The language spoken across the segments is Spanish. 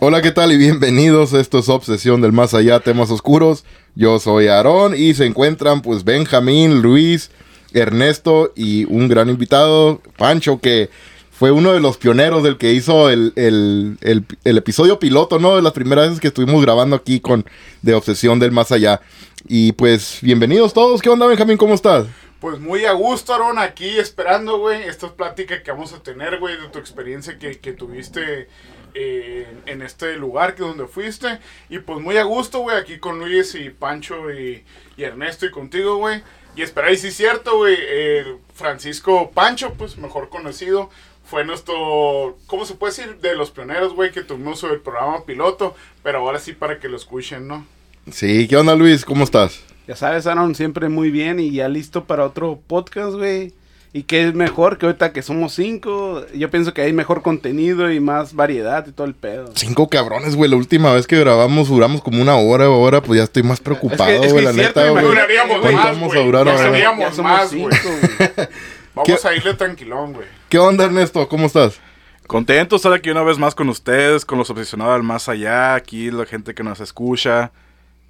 Hola, ¿qué tal? Y bienvenidos. Esto es Obsesión del Más Allá, temas oscuros. Yo soy Aarón y se encuentran pues Benjamín, Luis, Ernesto y un gran invitado, Pancho, que fue uno de los pioneros del que hizo el, el- el- el episodio piloto, ¿no? De las primeras veces que estuvimos grabando aquí con de Obsesión del Más Allá. Y pues bienvenidos todos. ¿Qué onda, Benjamín? ¿Cómo estás? Pues muy a gusto, Aaron, aquí esperando, güey, esta plática que vamos a tener, güey, de tu experiencia que, que tuviste eh, en este lugar que donde fuiste. Y pues muy a gusto, güey, aquí con Luis y Pancho y, Ernesto y contigo, güey. Y esperar, y sí es cierto, güey, eh, Francisco Pancho, pues mejor conocido, fue nuestro, ¿cómo se puede decir? De los pioneros, güey, que tuvimos sobre el programa piloto. Pero ahora sí para que lo escuchen, ¿no? Sí, ¿qué onda, Luis? ¿Cómo estás? Ya sabes, Aaron, siempre muy bien y ya listo para otro podcast, güey. Y que es mejor que ahorita que somos cinco. Yo pienso que hay mejor contenido y más variedad y todo el pedo. Cinco cabrones, güey. La última vez que grabamos duramos como una hora o hora, pues ya estoy más preocupado, Es que- es güey, que la cierto, neta, güey. Duraríamos ¿Cuánto más, vamos a güey. durar Ya ahora? seríamos Ya somos más, cinco, güey. güey. Vamos ¿Qué? a irle tranquilón, güey. ¿Qué onda, Ernesto? ¿Cómo estás? Contento estar aquí una vez más con ustedes, con los obsesionados al más allá, aquí la gente que nos escucha.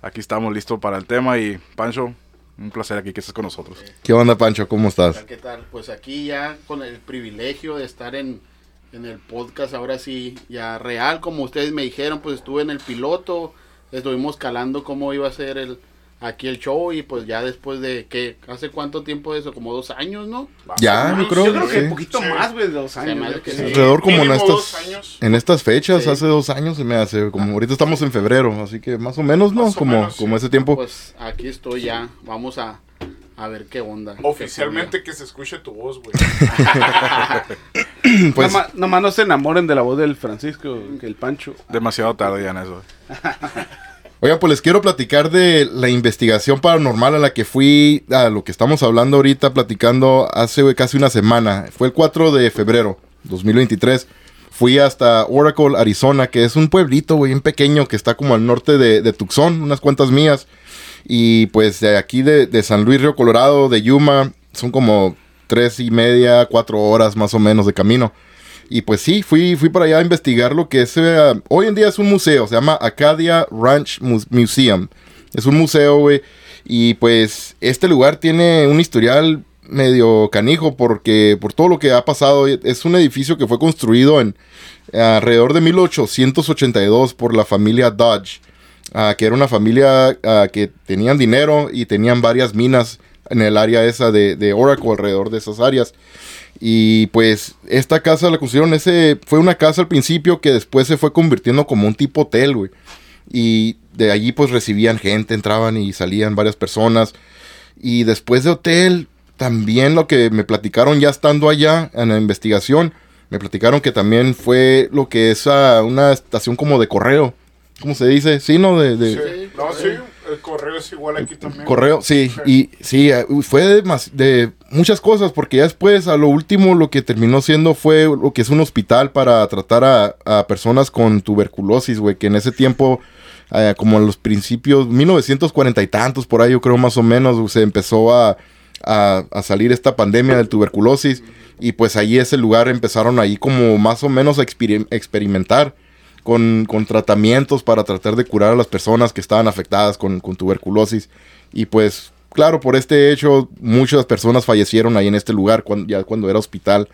Aquí estamos listos para el tema y Pancho, un placer aquí que estés con nosotros. ¿Qué onda, Pancho? ¿Cómo estás? ¿Qué tal? Pues aquí ya con el privilegio de estar en, en el podcast, ahora sí, ya real, como ustedes me dijeron, pues estuve en el piloto, estuvimos calando cómo iba a ser el aquí el show y pues ya después de que hace cuánto tiempo de eso, como dos años, ¿no? Ya, yo creo, Yo creo que sí. un poquito Sí. más, güey, de dos años. que. Alrededor como en estas, en estas fechas, Sí. hace dos años se me hace. Como ahorita estamos en febrero, así que más o menos, ¿no? Más como menos, como sí. ese tiempo. Pues aquí estoy ya, vamos a, a ver qué onda. Oficialmente que se escuche tu voz, güey. pues, Nomás, nomás no se enamoren de la voz del Francisco, que el Pancho. Demasiado tarde ya en eso. oigan, pues les quiero platicar de la investigación paranormal a la que fui, a lo que estamos hablando ahorita, platicando hace casi una semana. Fue el 4 de febrero 2023. Fui hasta Oracle, Arizona, que es un pueblito, bien pequeño, que está como al norte de, Tucson, unas cuantas mías. Y pues de aquí de, de San Luis Río Colorado, de Yuma, son como tres y media, cuatro horas más o menos de camino. Y pues sí, fui, fui para allá a investigar lo que es, eh, hoy en día es un museo, se llama Acadia Ranch Mu- Museum. Es un museo, güey. Y pues este lugar tiene un historial medio canijo porque por todo lo que ha pasado, es un edificio que fue construido en alrededor de 1882 por la familia Dodge, ah, que era una familia ah, que tenían dinero y tenían varias minas en el área esa de, Oracle, alrededor de esas áreas. Y pues esta casa la construyeron, ese fue una casa al principio que después se fue convirtiendo como un tipo hotel, güey. Y de allí pues recibían gente, entraban y salían varias personas. Y después de hotel, también lo que me platicaron ya estando allá en la investigación, me platicaron que también fue lo que es ah, una estación como de correo. ¿Cómo se dice? Sí, ¿no? De, de- Sí. No, sí, el correo es igual aquí también. Correo, sí, y sí, eh, fue de, muchas cosas, porque ya después, a lo último, lo que terminó siendo fue lo que es un hospital para tratar a, a personas con tuberculosis, güey, que en ese tiempo, eh, como en los principios, 1940 y tantos, por ahí yo creo más o menos, se empezó a, a, a salir esta pandemia del tuberculosis, y pues ahí ese lugar empezaron ahí como más o menos a experim- experimentar con, con tratamientos para tratar de curar a las personas que estaban afectadas con, con tuberculosis. Y pues, claro, por este hecho, muchas personas fallecieron ahí en este lugar cuando, ya cuando era hospital.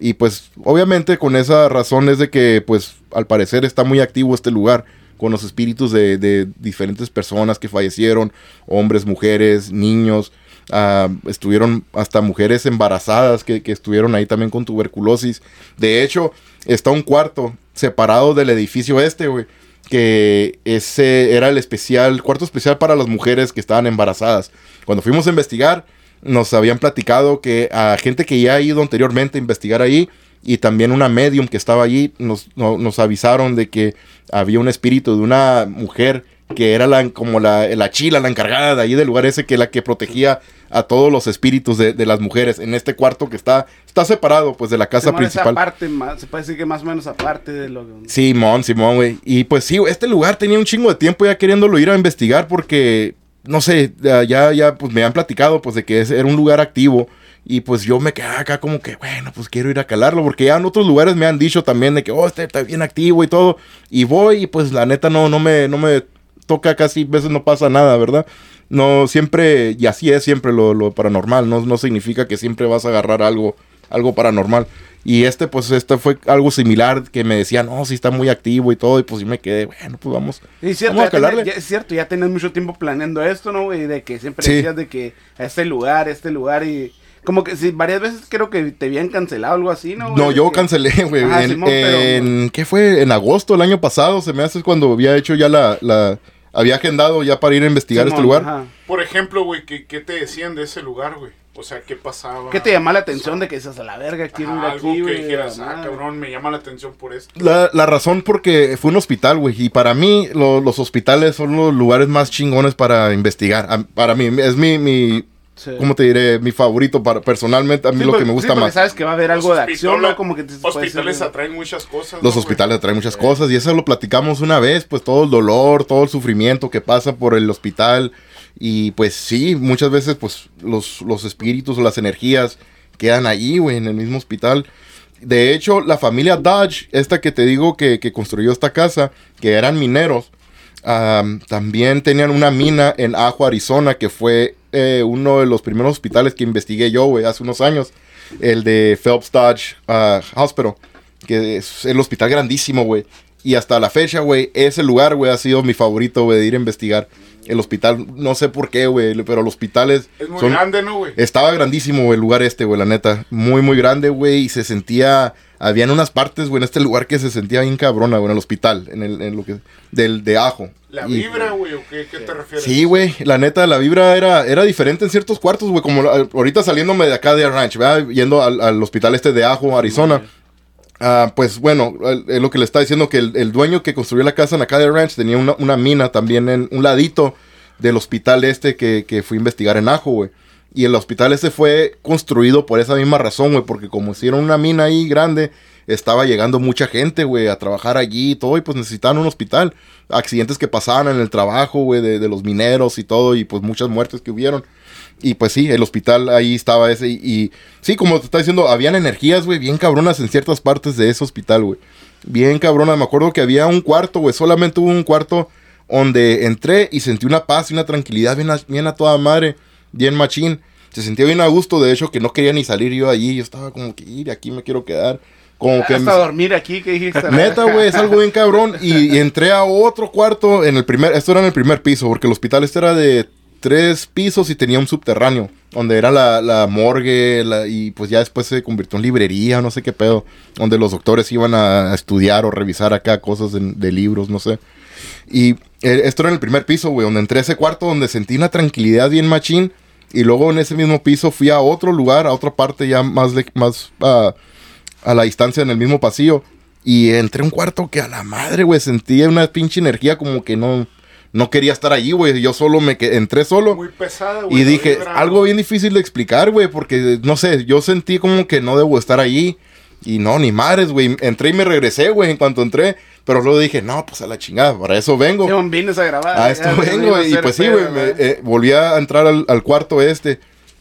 Y pues, obviamente, con esa razón es de que, pues, al parecer está muy activo este lugar con los espíritus de, de diferentes personas que fallecieron, hombres, mujeres, niños. ah, estuvieron hasta mujeres embarazadas que, que estuvieron ahí también con tuberculosis. De hecho, está un cuarto separado del edificio este, güey. Que ese era el especial, cuarto especial para las mujeres que estaban embarazadas. Cuando fuimos a investigar, nos habían platicado que a gente que ya ha ido anteriormente a investigar ahí y también una medium que estaba allí nos, no- nos avisaron de que había un espíritu de una mujer que era la, como la, la chila, la encargada de ahí del lugar ese, que la que protegía a todos los espíritus de, de las mujeres en este cuarto que está, está separado pues de la casa Simón, principal. parte más, se puede decir que más o menos aparte de lo Simón, Simón, güey. Y pues sí, este lugar tenía un chingo de tiempo ya queriéndolo ir a investigar porque, no sé, ya, ya, pues me han platicado pues de que es- era un lugar activo Y pues yo me quedé acá como que, bueno, pues quiero ir a calarlo, porque ya en otros lugares me han dicho también de que, oh, este está bien activo y todo. Y voy y pues la neta no, no, me, no me toca casi, veces no pasa nada, ¿verdad? No, siempre, y así es siempre lo, lo paranormal, no, no significa que siempre vas a agarrar algo, algo paranormal. Y este, pues, este fue algo similar que me decía, no, sí está muy activo y todo, y pues yo me quedé, bueno, pues vamos. Y cierto, vamos a tenés- calarle. ya- es cierto, ya tenés mucho tiempo planeando esto, ¿no, güey? De que siempre Sí. decías de que a este lugar, a este lugar y... Como que sí, varias veces creo que te habían cancelado algo así, ¿no? güey? No, yo cancelé, güey. Ajá, en, Simón, pero- en- ¿Qué fue? En agosto del año pasado, se me hace cuando había hecho ya la... la había agendado ya para ir a investigar este lugar. ajá. Por ejemplo, güey, ¿qué, ¿qué te decían de ese lugar, güey? O sea, ¿qué pasaba? ¿Qué te llamó la atención de que dices a la verga, quiero ir Ajá, algo aquí, que güey? dijeras, ah, madre"? cabrón, me llama la atención por esto. La, la razón porque fue un hospital, güey. Y para mí, lo- los hospitales son los lugares más chingones para investigar. A- para mí, es mi, mi Sí. ¿cómo te diré? Mi favorito para, personalmente. A mí Sí, lo porque- que me gusta sí, más. sabes que va a haber algo de acción, hospitales- ¿no? Como que te Hospitales atraen muchas cosas. Los ¿no, hospitales güey? traen muchas cosas y eso lo platicamos una vez, pues todo el dolor, todo el sufrimiento que pasa por el hospital y pues sí, muchas veces pues los, los espíritus o las energías quedan ahí, güey, en el mismo hospital. De hecho, la familia Dodge, esta que te digo que, que construyó esta casa, que eran mineros, am, también tenían una mina en Ajo, Arizona, que fue eh, uno de los primeros hospitales que investigué yo, güey, hace unos años. El de Phelps Dodge ah, Hospital, que es el hospital grandísimo, güey. Y hasta la fecha, güey, ese lugar, güey, ha sido mi favorito, güey, de ir a investigar. El hospital, no sé por qué, güey, pero los hospitales Es muy son- grande, ¿no, güey? estaba grandísimo, güey, el lugar este, güey, la neta. Muy, muy grande, güey. Y se sentía. Habían unas partes, güey, en este lugar que se sentía bien cabrona, güey, en el hospital. En, el, en lo que. Del de ajo. La Y- vibra, güey, ¿o qué, qué te refieres? Sí, güey, la neta, la vibra era, era diferente en ciertos cuartos, güey, como la- ahorita saliéndome de acá de Ranch, ¿verdad? Yendo al, al hospital este de Ajo, Arizona. Ah, pues bueno, es lo que le está diciendo que el, el dueño que construyó la casa en acá de Ranch tenía una, una mina también en un ladito del hospital este que, que fui a investigar en Ajo, güey. Y el hospital este fue construido por esa misma razón, güey, porque como hicieron una mina ahí grande, estaba llegando mucha gente, güey, a trabajar allí y todo, y pues necesitaban un hospital. Accidentes que pasaban en el trabajo, güey, de, de los mineros y todo, y pues muchas muertes que hubieron. Y pues sí, el hospital ahí estaba ese. Y, y sí, como te está diciendo, habían energías, güey, bien cabronas en ciertas partes de ese hospital, güey. Bien cabronas. Me acuerdo que había un cuarto, güey. Solamente hubo un cuarto donde entré y sentí una paz y una tranquilidad bien a, bien a toda madre. Bien machín. Se sentía bien a gusto, de hecho, que no quería ni salir yo allí. Yo estaba como que, ir, aquí me quiero quedar. Como que Hasta me- dormir aquí, que dijiste. Neta, güey, es algo bien cabrón. Y, y entré a otro cuarto en el primer, esto era en el primer piso, porque el hospital este era de tres pisos y tenía un subterráneo, donde era la, la morgue, la- y pues ya después se convirtió en librería, no sé qué pedo, donde los doctores iban a, a estudiar o revisar acá cosas de, de libros, no sé. Y eh, esto era en el primer piso, güey, donde entré a ese cuarto donde sentí una tranquilidad bien machín. Y luego en ese mismo piso fui a otro lugar, a otra parte ya más, más ah, a la distancia en el mismo pasillo. Y entré a un cuarto que a la madre, güey, sentía una pinche energía como que no, no quería estar allí, güey. Yo solo me que entré solo. Muy pesada, güey. Y dije, algo bien difícil de explicar, güey, porque no sé, yo sentí como que no debo estar allí. Y no, ni madres, güey. Entré y me regresé, güey, en cuanto entré. Pero luego dije, no, pues a la chingada, para eso vengo. Simón, vienes a grabar. A esto Ya, vengo, y pues sí, güey, eh, volví a entrar al, al cuarto este.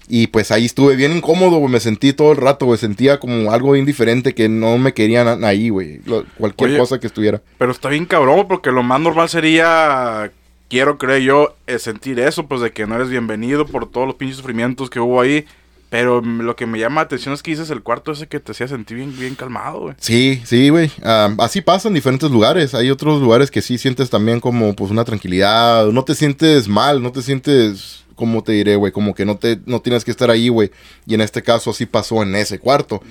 Y pues ahí estuve bien incómodo, güey. Me sentí todo el rato, güey. Sentía como algo bien diferente que no me querían ahí, güey. Cualquier Oye. cosa que estuviera. Pero está bien cabrón, porque lo más normal sería, quiero creer yo, eh, sentir eso, pues de que no eres bienvenido por todos los pinches sufrimientos que hubo ahí. Pero lo que me llama la atención es que dices el cuarto ese que te hacía sentir bien, bien calmado, güey. Sí, sí, güey. Ah, así pasa en diferentes lugares. Hay otros lugares que sí sientes también como pues una tranquilidad. No te sientes mal, no te sientes, como te diré, güey, como que no te no tienes que estar ahí, güey. Y en este caso así pasó en ese cuarto.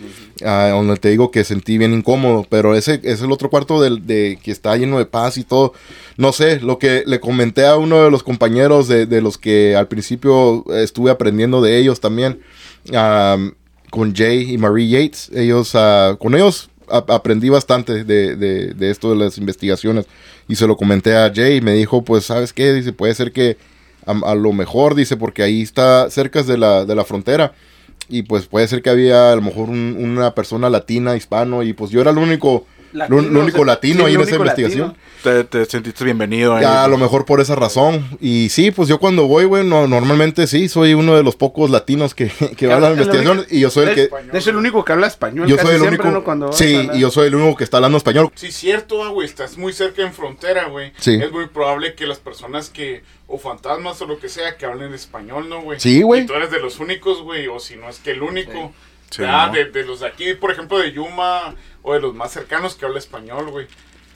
Ah, donde te digo que sentí bien incómodo. Pero ese es el otro cuarto del, de que está lleno de paz y todo. No sé, lo que le comenté a uno de los compañeros de, de los que al principio estuve aprendiendo de ellos también. ah, con Jay y Marie Yates. Ellos, ah, con ellos aprendí bastante de, de- de esto de las investigaciones. Y se lo comenté a Jay y me dijo, pues, ¿sabes qué? Dice, puede ser que a, lo mejor, dice, porque ahí está cerca de la, de la frontera. Y pues puede ser que había a lo mejor un- una persona latina, hispano, y pues yo era el único lo, lo único latino sí, ahí en esa investigación. latino. Te, te sentiste bienvenido ahí. Ya, a lo mejor por esa razón. Y sí, pues yo cuando voy, güey, no, normalmente sí, soy uno de los pocos latinos que, que van a la investigación. Y yo soy el que. Español. Es el único que habla español. Yo casi soy el siempre, único. Sí, y yo soy el único que está hablando español. Sí, cierto, ah, güey, estás muy cerca en frontera, güey. Sí. Es muy probable que las personas que, o fantasmas o lo que sea, que hablen español, ¿no, güey? Sí, güey. Y tú eres de los únicos, güey, o si no es que el único. Sí, ¿no? de, de los de aquí, por ejemplo, de Yuma, o de los más cercanos que habla español, güey.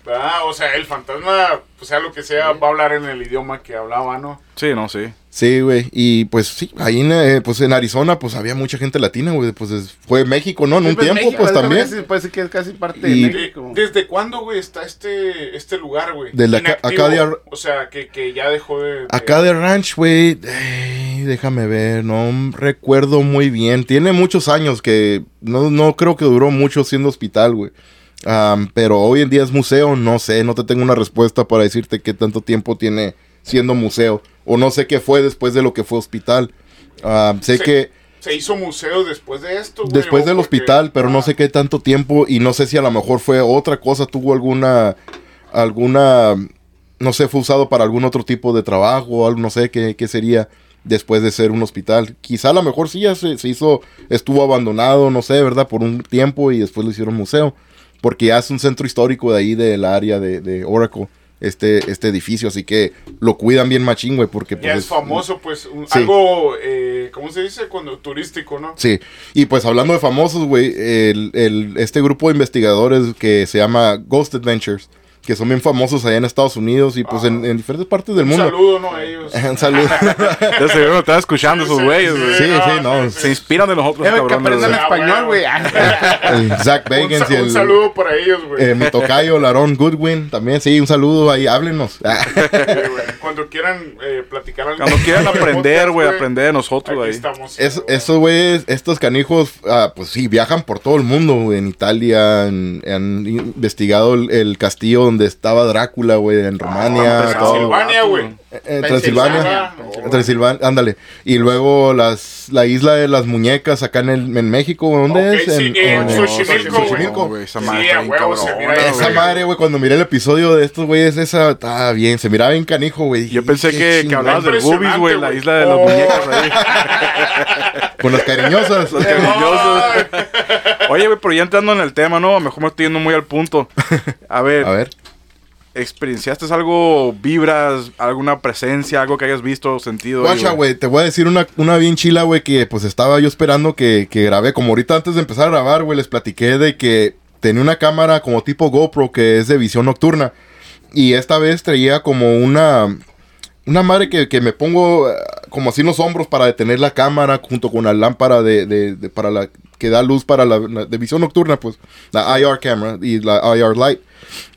¿Verdad? O sea, el fantasma, pues sea lo que sea, va a hablar en el idioma que hablaba, ¿no? Sí, no, sí. Sí, güey. Y pues sí, ahí en, eh, pues en Arizona, pues había mucha gente latina, güey. Pues es- fue México, ¿no? En un Sí, pues, tiempo, México, pues también. ser que es casi parte Y- de México. ¿Desde cuándo, güey, está este, este lugar, güey? Inactivo. de Ar- O sea, que, que ya dejó de... de- Acá de Ranch, güey, déjame ver, no recuerdo muy bien. Tiene muchos años que no, no creo que duró mucho siendo hospital, güey. Am, pero hoy en día es museo, no sé, no te tengo una respuesta para decirte qué tanto tiempo tiene siendo museo. O no sé qué fue después de lo que fue hospital. Sé Sí. que Se hizo museo después de esto, güey. después del porque- hospital, pero no sé qué tanto tiempo y no sé si a lo mejor fue otra cosa, tuvo alguna, alguna, no sé, fue usado para algún otro tipo de trabajo o algo, no sé qué, qué sería después de ser un hospital. Quizá a lo mejor sí ya se, se hizo, estuvo abandonado, no sé, ¿verdad? Por un tiempo y después lo hicieron museo, porque ya es un centro histórico de ahí del área de, de Oracle. Este, este edificio, así que lo cuidan bien machín, güey, porque Ya pues, es famoso, pues, un- Sí. algo, eh, ¿cómo se dice? Cuando turístico, ¿no? Sí, y pues hablando de famosos, güey, el, el- este grupo de investigadores que se llama Ghost Adventures, que son bien famosos allá en Estados Unidos y pues en, en diferentes partes del Un mundo. saludo, ¿no? A ellos. Un saludo. Ya seguro están escuchando esos güeyes, sí, güey. Sí, sí, no, Se inspiran de nosotros, güey, que cabrones. aprendan güey. Ah, español, güey. el Zach Un, Bagans sa- y un el, saludo para ellos, güey. eh, mi tocayo, Larón Goodwin, también, sí, un saludo ahí, háblenos. Ah. Cuando quieran eh, platicar algo. Cuando quieran aprender, güey, aprender de nosotros, Aquí güey. estamos. Es, esos güeyes, estos canijos, ah, pues sí, viajan por todo el mundo, güey. En Italia, en- han investigado el, el castillo donde estaba Drácula, güey, en pues, todo. Transilvania, güey. Eh, Transilvania. Transilvania. Ándale. Y luego las, la isla de las muñecas acá en, el, en México, ¿dónde Ok, es? sí, En- en en- Xochimilco, güey. Esa madre está güey. Esa madre, güey, cuando miré el episodio de estos güeyes, esa estaba bien, se miraba bien canijo, güey. Yo pensé que, que hablabas del Boobies, güey, la isla de las Oh. muñecas ahí. Con las cariñosas. Los cariñosos. Oye, güey, pero ya entrando en el tema, ¿no? A lo mejor me estoy yendo muy al punto. A ver, A ver. ¿Experienciaste algo, vibras, alguna presencia, algo que hayas visto, sentido? Guacha, güey, te voy a decir una, una bien chila, güey, que pues estaba yo esperando que, que grabé. Como ahorita antes de empezar a grabar, güey, les platiqué de que tenía una cámara como tipo GoPro que es de visión nocturna. Y esta vez traía como una... Una madre que, que me pongo eh, como así en los hombros para detener la cámara junto con la lámpara de, de- de- para la que da luz para la, la- de visión nocturna, pues la IR camera y la IR light.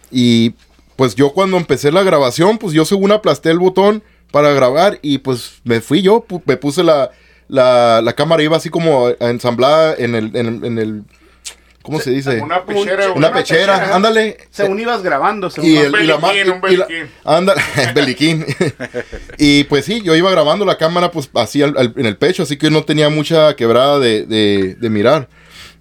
Y pues yo cuando empecé la grabación, pues yo según aplasté el botón para grabar y pues me fui yo, me puse la, la, la cámara, iba así como ensamblada en el, en, el- en el ¿cómo se dice? Una pechera. Una pechera, ándale. Según ibas grabando, según Y, el, y la ma- beliquín, un y la- beliquín. ándale, beliquín. y pues sí, yo iba grabando la cámara pues así al- al- en el pecho, así que no tenía mucha quebrada de, de- de mirar,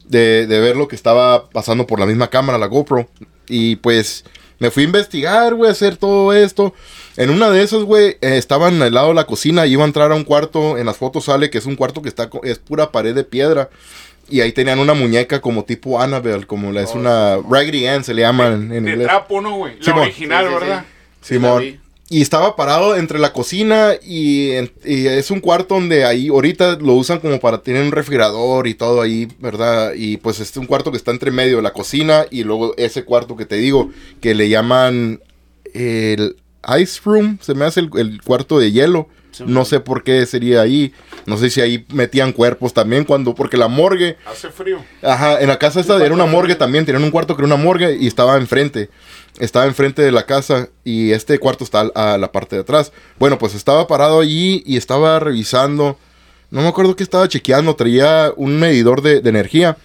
de, de ver lo que estaba pasando por la misma cámara, la GoPro. Y pues me fui a investigar, güey, a hacer todo esto. En una de esas, güey, eh, estaban al lado de la cocina y iba a entrar a un cuarto, en las fotos sale que es un cuarto que está, co- es pura pared de piedra. Y ahí tenían una muñeca como tipo Annabelle, como la, es una Raggedy Ann, se le llama en, en De inglés. trapo, ¿no, güey? La Simón. original, Sí, sí, sí. ¿verdad? Sí, la Simón. Y estaba parado entre la cocina y es un cuarto donde ahí ahorita lo usan como para tener un refrigerador y todo ahí, ¿verdad? Y pues es un cuarto que está entre medio de la cocina y luego ese cuarto que te digo que le llaman el ice room, se me hace el, el cuarto de hielo. No sé por qué sería ahí. No sé si ahí metían cuerpos también cuando porque la morgue Hace frío. Ajá, en la casa esta era una morgue también, tenían un cuarto que era una morgue y estaba enfrente. Estaba enfrente de la casa y este cuarto está a la parte de atrás. Bueno, pues estaba parado allí y estaba revisando. No me acuerdo qué estaba chequeando, traía un medidor de, de energía.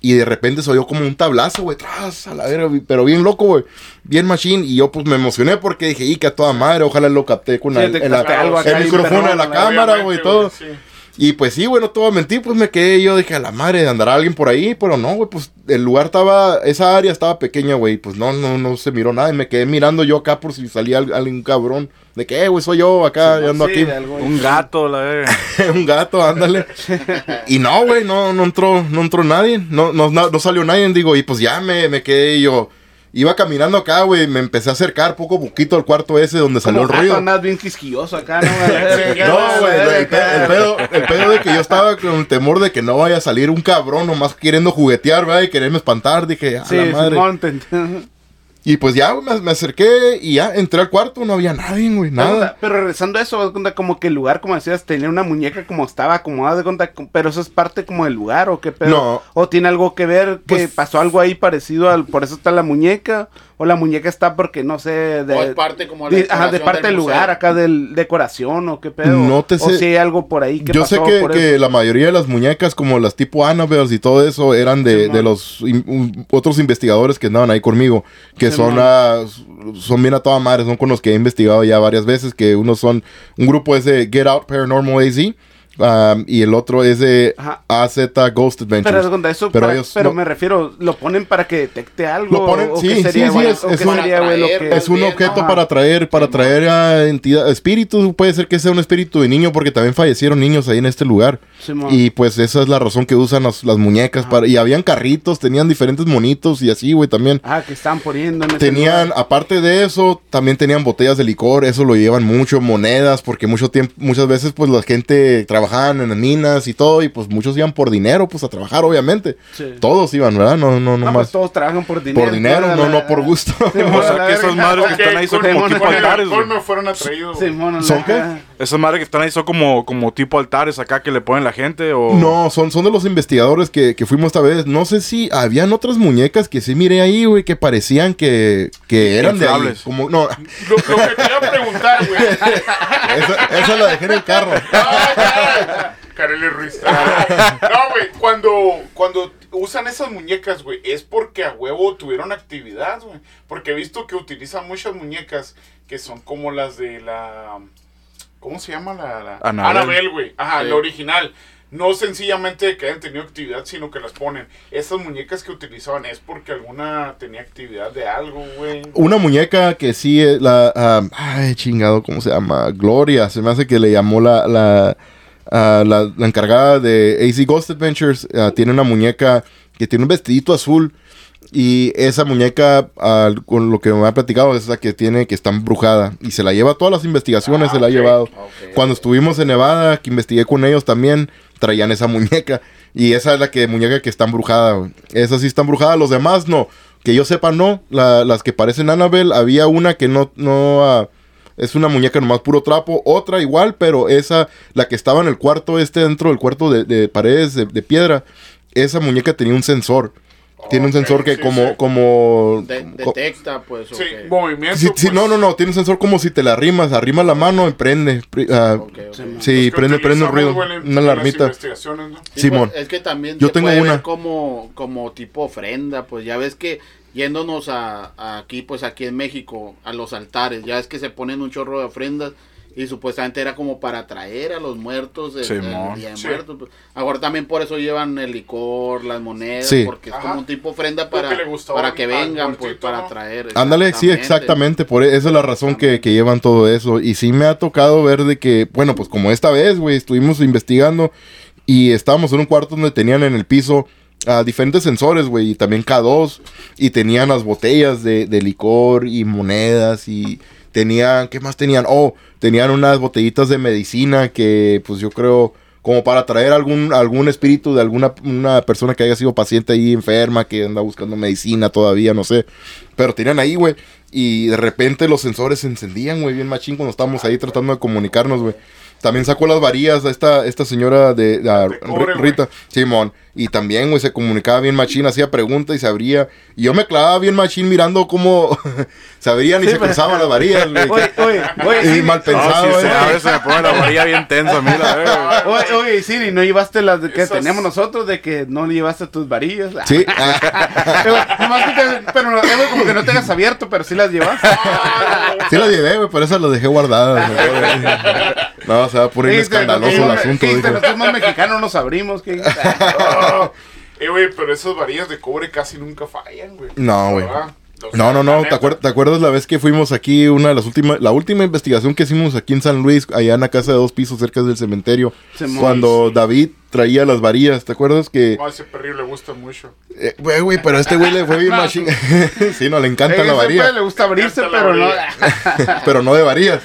Y de repente se oyó como un tablazo, güey, tras, a la verga, pero bien loco, güey. Bien machine. Y yo pues me emocioné porque dije, y que a toda madre, ojalá lo capté con Sí, el, la- el bien micrófono de la cámara, güey, todo. sí. Y pues sí, güey, no te voy a mentir, pues me quedé yo, dije, a la madre, andará alguien por ahí, pero no, güey, pues el lugar estaba, esa área estaba pequeña, güey, pues no, no, no se miró nada, y me quedé mirando yo acá por si salía al- algún cabrón, de que, eh, güey, soy yo acá, yo ando Sí, aquí, Un gato, la verga. un gato, ándale. y no, güey, no, no entró, no entró nadie, no, no, no, no salió nadie, digo, y pues ya me, me quedé yo, iba caminando acá, güey, me empecé a acercar poco a poquito al cuarto ese donde salió el ruido. andas bien quisquilloso acá, ¿no? No, güey, el, el pe- el pedo, el pedo de que yo estaba con el temor de que no vaya a salir un cabrón nomás queriendo juguetear, ¿verdad? Y quererme espantar, dije, a Sí, la madre. Y pues ya, me, me acerqué y ya entré al cuarto, no había nadie, güey, nada. Pero regresando a eso, cuenta como que el lugar, como decías, tenía una muñeca como estaba acomodada, de cuenta, pero eso es parte como del lugar, ¿o qué pedo? No. ¿O tiene algo que ver que Pues- pasó algo ahí parecido al, por eso está la muñeca? ¿O la muñeca está porque, no sé, de... O es parte como la de, ajá, de parte del lugar, museo. acá del decoración, ¿o qué pedo? No te O sé- si hay algo por ahí que Yo sé pasó que, por que eso. la mayoría de las muñecas, como las tipo Annabelle y todo eso, eran de, de los in- un- otros investigadores que andaban ahí conmigo, que son, ah, son bien a toda madre, son con los que he investigado ya varias veces, que unos son, un grupo es de Get Out Paranormal AZ, um, y el otro es de Ajá. AZ Ghost Pero, Adventures. cuenta, eso, Pero para- ellos pero no- me refiero, ¿lo ponen para que detecte algo? Lo ponen- ¿O sí, qué sí, sería, sí, es- ¿O es qué un- sería, que- Es objeto ajá. para atraer, para atraer a entidad, espíritus, puede ser que sea un espíritu de niño, porque también fallecieron niños ahí en este lugar. Y pues esa es la razón que usan las, las muñecas para, y habían carritos, tenían diferentes monitos y así, güey, también. Ah, que estaban poniendo en ese Tenían, lugar. aparte de eso, también tenían botellas de licor, eso lo llevan mucho, monedas, porque mucho tiempo, muchas veces pues la gente trabajaban en las minas y todo, y pues muchos iban por dinero, pues a trabajar, obviamente. Sí. Todos iban, ¿verdad? No, no, no No, más. pues todos trabajan por dinero. por dinero, no, no por gusto. Simón, O sea que esas madres que están ahí son como tipo altares, fueron atraídos. ¿Son qué? Esas madres que están ahí son como, como tipo altares acá que le ponen la gente o... No, son, son de los investigadores que, que fuimos esta vez. No sé si habían otras muñecas que sí miré ahí, güey, que parecían que, que eran de ahí. Inflables. Como, no, Lo, lo que te iba a preguntar, güey. esa, esa la dejé en el carro. Ah, Kareli Ruiz. No, güey, cuando, cuando usan esas muñecas, güey, es porque a huevo tuvieron actividad, güey. Porque he visto que utilizan muchas muñecas que son como las de la... ¿Cómo se llama la...? la-. Annabelle, güey. Ajá, Sí. la original. No sencillamente que hayan tenido actividad, sino que las ponen. Esas muñecas que utilizaban es porque alguna tenía actividad de algo, güey. Una muñeca que sí, eh, la... ay, chingado, ¿cómo se llama? Gloria. Se me hace que le llamó la... la la, la encargada de AC Ghost Adventures ah, tiene una muñeca que tiene un vestidito azul y esa muñeca ah, con lo que me ha platicado es la que tiene que está embrujada. Y se la lleva a todas las investigaciones Ah, se la ha llevado. Ok. cuando estuvimos en Nevada que investigué con ellos también traían esa muñeca. Y esa es la que muñeca que está embrujada. Esa sí está embrujada los demás no. Que yo sepa no. La- las que parecen Annabelle había una que no no ah, es una muñeca nomás puro trapo, otra igual, pero esa, la que estaba en el cuarto este dentro del cuarto de, de paredes de, de piedra, esa muñeca tenía un sensor. Tiene un sensor que sí, como, sí. como... De- co- detecta, pues. Sí, movimiento. sí, sí, pues. no, no, no, tiene un sensor como si te la arrimas, arrimas la mano y prende. ah. Sí, que prende, prende un ruido, una alarmita. ¿no? Simón. pues, es que también Yo se tengo puede ver una. como, como tipo ofrenda, pues ya ves que yéndonos a, a aquí, pues aquí en México, a los altares, ya es que se ponen un chorro de ofrendas y supuestamente era como para atraer a los muertos del, del Simón. Día de Sí. Muertos. pues. Ahora también por eso llevan el licor, las monedas, Sí. porque es Ajá. como un tipo ofrenda para, para que vengan, pues para ¿no? atraer. Ándale, sí, exactamente, por e- esa es la razón que, que llevan todo eso. Y sí me ha tocado ver de que, bueno, pues como esta vez, güey, estuvimos investigando y estábamos en un cuarto donde tenían en el piso ah, diferentes sensores, güey, y también K2, y tenían las botellas de, de licor y monedas y tenían, ¿qué más tenían? Oh, tenían unas botellitas de medicina que, pues yo creo... Como para traer algún, algún espíritu de alguna una persona que haya sido paciente ahí enferma, que anda buscando medicina todavía, no sé. Pero tenían ahí, güey. Y de repente los sensores se encendían, güey, bien machín cuando estábamos ahí tratando de comunicarnos, güey. También sacó las varillas a esta, esta señora de, a- Rita, Simón. Y también, güey, se comunicaba bien machín, hacía preguntas y se abría. Y yo me clavaba bien machín mirando cómo se abrían y Sí, se pero- cruzaban las varillas, güey. Oye, oye, oye, Y sí, mal No, pensado, si se eh. abre, se me pone la varilla bien tensa, mira. eh. Oye, oye, Siri, ¿no llevaste las que teníamos nosotros de que no llevaste tus varillas? Sí, pero no, güey, como que no tengas abierto, pero sí las llevaste. sí las llevé, güey, por eso las dejé guardadas. No, se va a poner ¿Qué escandaloso el ¿Qué asunto. dijo. Nosotros más mexicanos nos abrimos. ¿qué? Eh, güey, pero esas varillas de cobre casi nunca fallan, güey. No, güey. O No, no, no, ¿te, neta. acuer- te acuerdas la vez que fuimos aquí, una de las últimas, la última investigación que hicimos aquí en San Luis, allá en la casa de dos pisos cerca del cementerio, Simón. cuando David traía las varillas, ¿te acuerdas que... No, a ese perrillo le gusta mucho. Eh, Güey, güey, pero a este güey le fue bien machín. sí, no, le encanta Eh, la varilla. le gusta abrirse, pero no. pero no de varillas.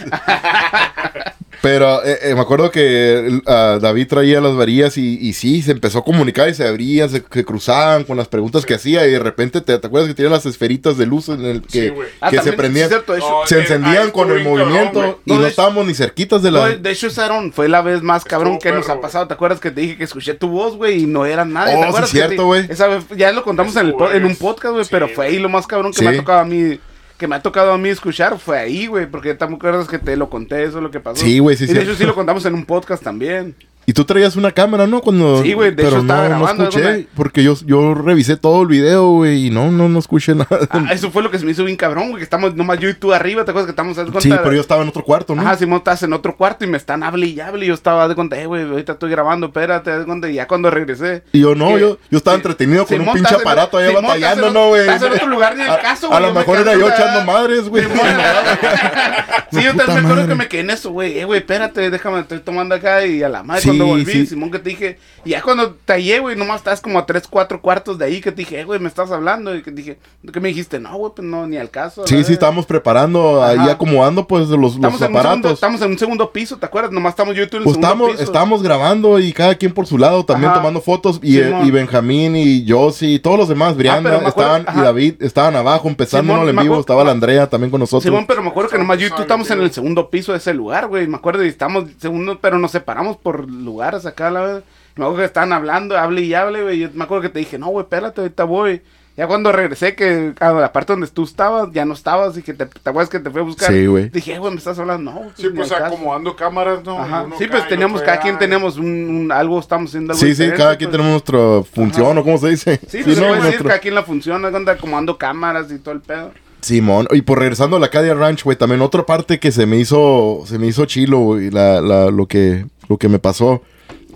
Pero eh, eh, me acuerdo que ah, David traía las varillas y, y sí, se empezó a comunicar y se abrían, se, se cruzaban con las preguntas que hacía y de repente, ¿te, te acuerdas que tenía las esferitas de luz en el Sí, que, güey. Ah, que se prendían? sí, cierto, No, se encendían con el movimiento cabrón, y No, no, estábamos ni cerquitas de No, la... de hecho, Aaron, fue la vez más cabrón Estuvo que nos ha pasado. ¿Te acuerdas que te dije que escuché tu voz, güey? Y no era nadie. Oh, ¿Te sí, acuerdas cierto, güey. Esa vez ya lo contamos en, el en un Estuvo, podcast, güey. sí, pero fue ahí lo más cabrón que Sí. me ha tocado a mí. Que me ha tocado a mí escuchar. Fue ahí, güey. Porque te acuerdas que te lo conté, eso es lo que pasó. Sí, güey, sí, Y de hecho, sí lo contamos en un podcast también. Y tú traías una cámara, ¿no? Cuando... Sí, güey, de pero hecho estaba no, no grabando, escuché, ¿dónde? porque yo, yo revisé todo el video, güey, y no, no, no escuché nada. Ah, eso fue lo que se me hizo bien cabrón, güey. Que estamos nomás yo y tú arriba. ¿Te acuerdas que estamos? de sí, cuenta? pero yo estaba en otro cuarto, ¿no? Ajá, Simón, estás en otro cuarto y me están hable y hable. Y yo estaba de cuenta, eh, güey, ahorita estoy grabando, espérate, de cuenta. Y ya cuando regresé. Y yo no, que- yo, yo estaba entretenido con Simón, un pinche aparato allá Simón, batallando, ¿no, güey? estás en otro lugar ni el A- caso, A, güey, lo yo me mejor era yo echando madres, güey. Sí, yo también me acuerdo que me quedé en eso, güey. Eh, güey, espérate, déjame, estoy tomando acá. Y a la madre, cuando volví, sí. Simón, que te dije. Y ya cuando te hallé, güey, nomás estás como a tres, cuatro cuartos de ahí. Que te dije, eh, güey, me estás hablando. Y que te dije, ¿qué me dijiste? No, güey, pues no, ni al caso. Sí, sí, estábamos preparando, ahí Ajá. acomodando, pues, los, los Estamos en, un segundo, aparatos. estamos en un segundo piso, ¿te acuerdas? Nomás estamos yo y tú en el Pues segundo estábamos, piso. estábamos grabando y cada quien por su lado, también Ajá. tomando fotos. Y, Simón. y Benjamín y Josie y todos los demás, Brianda, me acuerdo- estaban, y. David estaban abajo empezando en me vivo. acuerdo- Estaba la Andrea también con nosotros. Simón, pero me acuerdo que nomás yo y tú estamos en el segundo piso de ese lugar, güey. Me acuerdo y estamos segundo, pero nos separamos por lugares acá, la vez. Me acuerdo que estaban hablando, hable y hable, güey. Yo me acuerdo que te dije, no, güey, espérate, ahorita voy. Ya cuando regresé, que a la parte donde tú estabas, ya no estabas y que te, te acuerdas que te fui a buscar. Sí, güey. Dije, "Eh, güey, me estás hablando. No, Sí, pues al caso". acomodando cámaras, ¿no? Ajá. Uno Sí, pues teníamos, cada quien tenemos un, un- algo, estamos haciendo algo Sí, sí, cada quien pues. tenemos nuestra función, o cómo se dice. Sí, pues se ¿no? puede decir, Nuestro- cada quien la funciona, anda acomodando cámaras y todo el pedo. Simón, y por regresando a la Cadia Ranch, güey, también otra parte que se me hizo, se me hizo chilo, güey, la, la, lo que, lo que me pasó,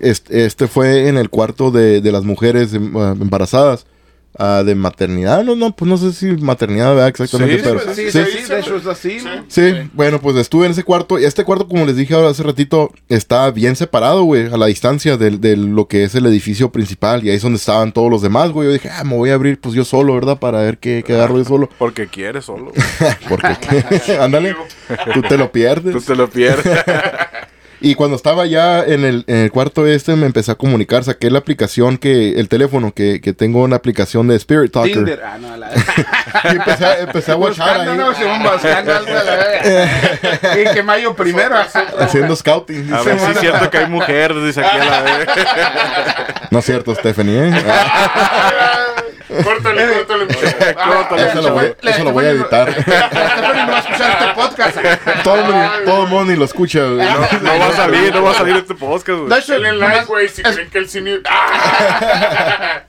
este, este fue en el cuarto de, de las mujeres em, ah, embarazadas, ah, de maternidad, no, no, pues no sé si maternidad, ¿verdad? Exactamente, Sí, pero, sí, sí, sí, sí, de hecho es así, ¿no? Sí, bueno, pues estuve en ese cuarto. Y este cuarto, como les dije ahora hace ratito, está bien separado, güey, a la distancia de, de lo que es el edificio principal. Y ahí es donde estaban todos los demás, güey. Yo dije, ah, me voy a abrir pues yo solo, ¿verdad? Para ver qué, qué agarro yo solo. Porque quieres solo. Porque, ándale, tú te lo Tú pierdes. te lo pierdes. Y cuando estaba ya en el, en el cuarto este, me empecé a comunicar. Saqué la aplicación que, el teléfono, que, que tengo una aplicación de Spirit Talker. Tinder. Ah, no, la Y empecé, a- empecé a watchar ahí, no, Simón, buscando algo a la. Y que mayo primero. haciendo scouting. A ver si es cierto que hay mujeres, dice aquí a la vez. No es cierto, Stephanie, ¿eh? Córtale, córtale. Ah, Eso lo voy, eso lo voy a editar. Stephanie no va a escuchar este podcast. todo, el mundo, ni lo escucha, güey. No, no va a salir, no va a salir este podcast, güey. Denle like, güey, si creen que el cine... ¡Ah!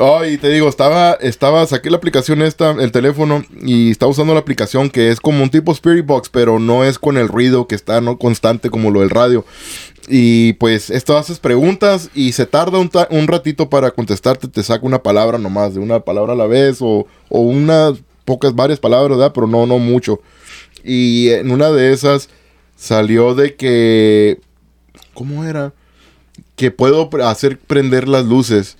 Oh, y te digo, estaba, estaba, saqué la aplicación esta, el teléfono, y estaba usando la aplicación que es como un tipo Spirit Box, pero no es con el ruido que está no constante como lo del radio. Y pues esto haces preguntas y se tarda un, ta- un ratito para contestarte, te saca una palabra nomás, de una palabra a la vez, o, o unas pocas, varias palabras, ¿verdad? Pero no, no mucho. Y en una de esas salió de que, ¿cómo era? Que puedo hacer prender las luces.